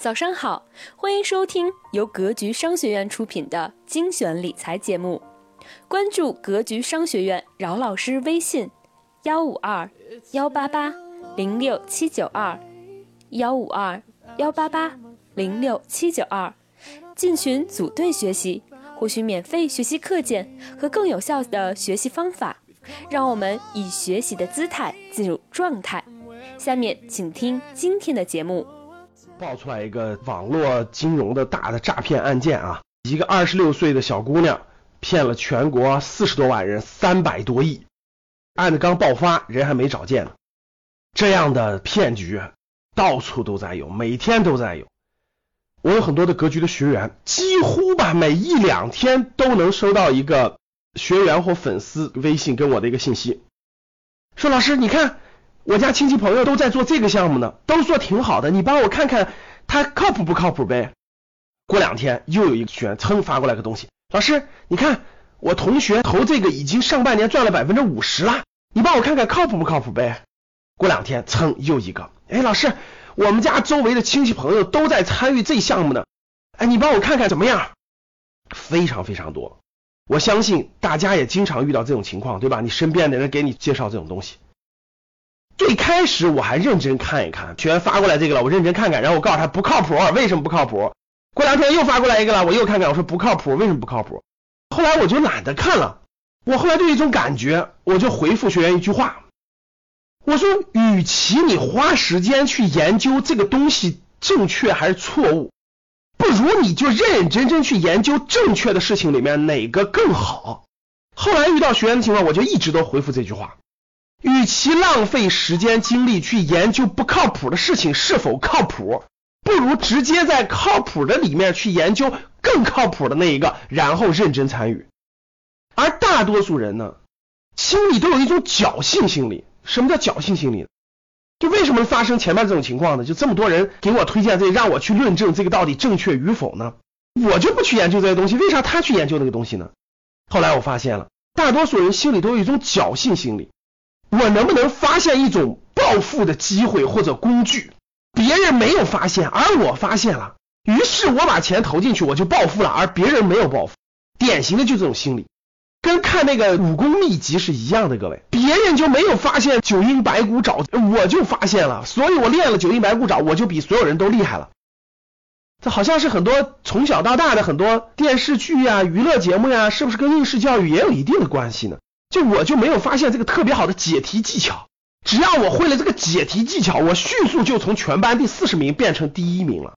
早上好，欢迎收听由格局商学院出品的精选理财节目。关注格局商学院饶老师微信：幺五二幺八八零六七九二幺五二幺八八零六七九二，进群组队学习，获取免费学习课件和更有效的学习方法。让我们以学习的姿态进入状态。下面请听今天的节目。爆出来一个网络金融的大的诈骗案件啊，一个二十六岁的小姑娘骗了全国四十多万人三百多亿，案子刚爆发，人还没找见呢。这样的骗局到处都在有，每天都在有。我有很多的格局的学员，几乎吧每一两天都能收到一个学员或粉丝微信跟我的一个信息，说老师你看。我家亲戚朋友都在做这个项目呢，都说挺好的，你帮我看看他靠谱不靠谱呗。过两天又有一个学员噌发过来个东西，老师，你看我同学投这个已经上半年赚了百分之五十了，你帮我看看靠谱不靠谱呗。过两天噌又一个，哎，老师，我们家周围的亲戚朋友都在参与这项目呢，哎，你帮我看看怎么样？非常非常多，我相信大家也经常遇到这种情况，对吧？你身边的人给你介绍这种东西。最开始我还认真看一看，学员发过来这个了，我认真看看，然后我告诉他不靠谱，为什么不靠谱？过两天又发过来一个了，我又看看，我说不靠谱，为什么不靠谱？后来我就懒得看了，我后来就有一种感觉，我就回复学员一句话，我说，与其你花时间去研究这个东西正确还是错误，不如你就认认真真去研究正确的事情里面哪个更好。后来遇到学员的情况，我就一直都回复这句话。与其浪费时间精力去研究不靠谱的事情是否靠谱，不如直接在靠谱的里面去研究更靠谱的那一个，然后认真参与。而大多数人呢，心里都有一种侥幸心理。什么叫侥幸心理？就为什么发生前面这种情况呢？就这么多人给我推荐这，让我去论证这个到底正确与否呢？我就不去研究这些东西，为啥他去研究那个东西呢？后来我发现了，大多数人心里都有一种侥幸心理。我能不能发现一种暴富的机会或者工具？别人没有发现，而我发现了，于是我把钱投进去，我就暴富了，而别人没有暴富。典型的就这种心理，跟看那个武功秘籍是一样的。各位，别人就没有发现九阴白骨爪，我就发现了，所以我练了九阴白骨爪，我就比所有人都厉害了。这好像是很多从小到大的很多电视剧呀、娱乐节目呀，是不是跟应试教育也有一定的关系呢？就我就没有发现这个特别好的解题技巧，只要我会了这个解题技巧，我迅速就从全班第四十名变成第一名了。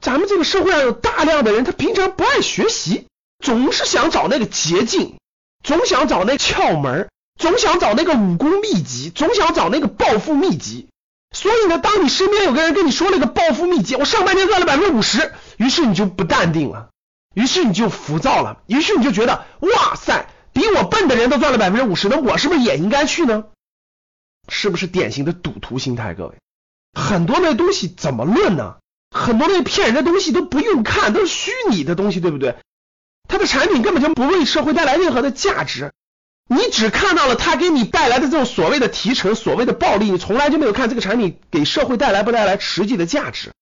咱们这个社会上有大量的人，他平常不爱学习，总是想找那个捷径，总想找那窍门，总想找那个武功秘籍，总想找那个暴富秘籍。所以呢，当你身边有个人跟你说了个暴富秘籍，我上半年赚了百分之五十，于是你就不淡定了，于是你就浮躁了，于是你就觉得哇塞。我笨的人都赚了百分之五十，那我是不是也应该去呢？是不是典型的赌徒心态？各位，很多那东西怎么论呢？很多那骗人的东西都不用看，都是虚拟的东西，对不对？它的产品根本就不为社会带来任何的价值，你只看到了它给你带来的这种所谓的提成、所谓的暴利，你从来就没有看这个产品给社会带来不带来实际的价值。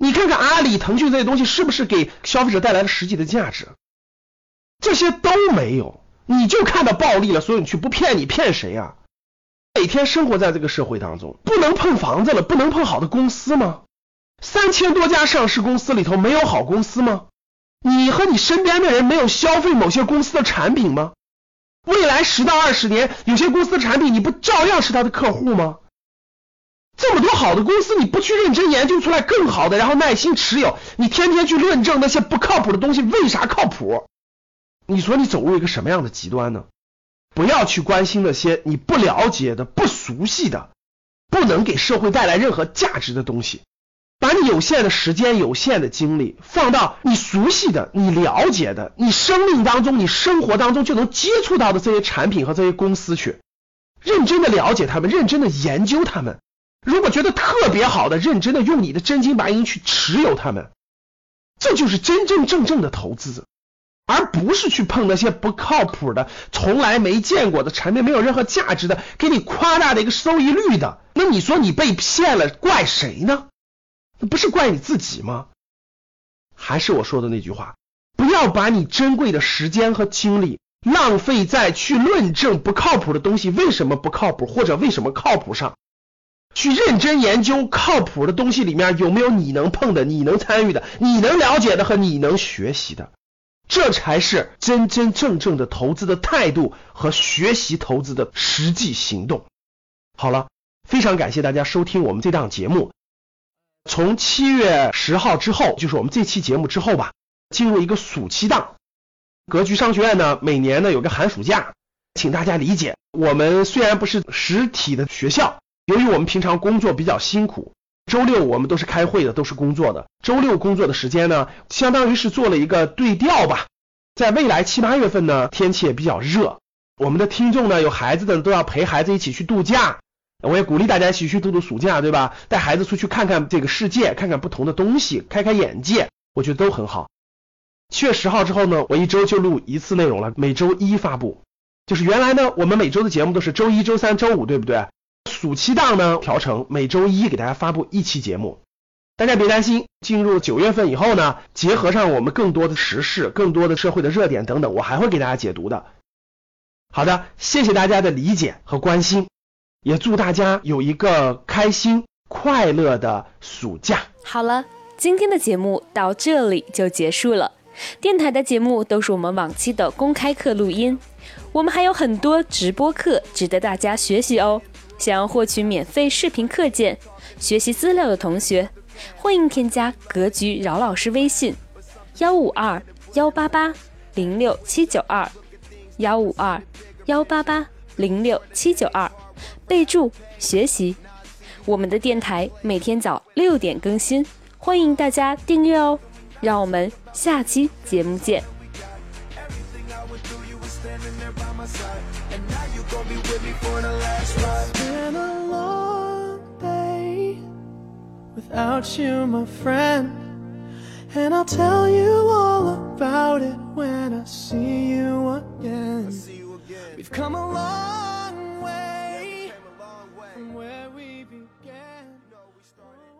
你看看阿里、腾讯这些东西是不是给消费者带来了实际的价值？这些都没有，你就看到暴利了，所以你去不骗你骗谁啊？每天生活在这个社会当中，不能碰房子了，不能碰好的公司吗？三千多家上市公司里头没有好公司吗？你和你身边的人没有消费某些公司的产品吗？未来十到二十年，有些公司的产品你不照样是他的客户吗？这么多好的公司，你不去认真研究出来更好的，然后耐心持有，你天天去论证那些不靠谱的东西为啥靠谱？你说你走入一个什么样的极端呢？不要去关心那些你不了解的、不熟悉的、不能给社会带来任何价值的东西。把你有限的时间、有限的精力放到你熟悉的、你了解的、你生命当中、你生活当中就能接触到的这些产品和这些公司去，认真的了解他们，认真的研究他们。如果觉得特别好的，认真的用你的真金白银去持有他们，这就是真真正正的投资。而不是去碰那些不靠谱的、从来没见过的产品，没有任何价值的，给你夸大的一个收益率的。那你说你被骗了，怪谁呢？那不是怪你自己吗？还是我说的那句话，不要把你珍贵的时间和精力浪费在去论证不靠谱的东西为什么不靠谱或者为什么靠谱上，去认真研究靠谱的东西里面有没有你能碰的、你能参与的、你能了解的和你能学习的，这才是真真正正的投资的态度和学习投资的实际行动。好了，非常感谢大家收听我们这档节目。从七月十号之后，就是我们这期节目之后吧，进入一个暑期档。格局商学院呢，每年呢有个寒暑假，请大家理解。我们虽然不是实体的学校，由于我们平常工作比较辛苦，周六我们都是开会的，都是工作的。周六工作的时间呢，相当于是做了一个对调吧。在未来七八月份呢，天气也比较热，我们的听众呢有孩子的都要陪孩子一起去度假。我也鼓励大家一起去度度暑假，对吧？带孩子出去看看这个世界，看看不同的东西，开开眼界，我觉得都很好。七月十号之后呢，我一周就录一次内容了，每周一发布。就是原来呢，我们每周的节目都是周一周三周五，对不对？暑期档呢调成每周一给大家发布一期节目。大家别担心，进入九月份以后呢，结合上我们更多的时事、更多的社会的热点等等，我还会给大家解读的。好的，谢谢大家的理解和关心。也祝大家有一个开心快乐的暑假。好了，今天的节目到这里就结束了。电台的节目都是我们往期的公开课录音，我们还有很多直播课值得大家学习哦。想要获取免费视频课件、学习资料的同学，欢迎添加格局饶老师微信：幺五二幺八八零六七九二，幺五二幺八八零六七九二。备注学习，我们的电台每天早六点更新，欢迎大家订阅哦。让我们下期节目见。I you were standing there by my side. And now you be with me for the last ride. It's been a long day without you, my friend. And I'll tell you all about it when I see you again. See you again. We've come a long way. Yeah, we from where we began. We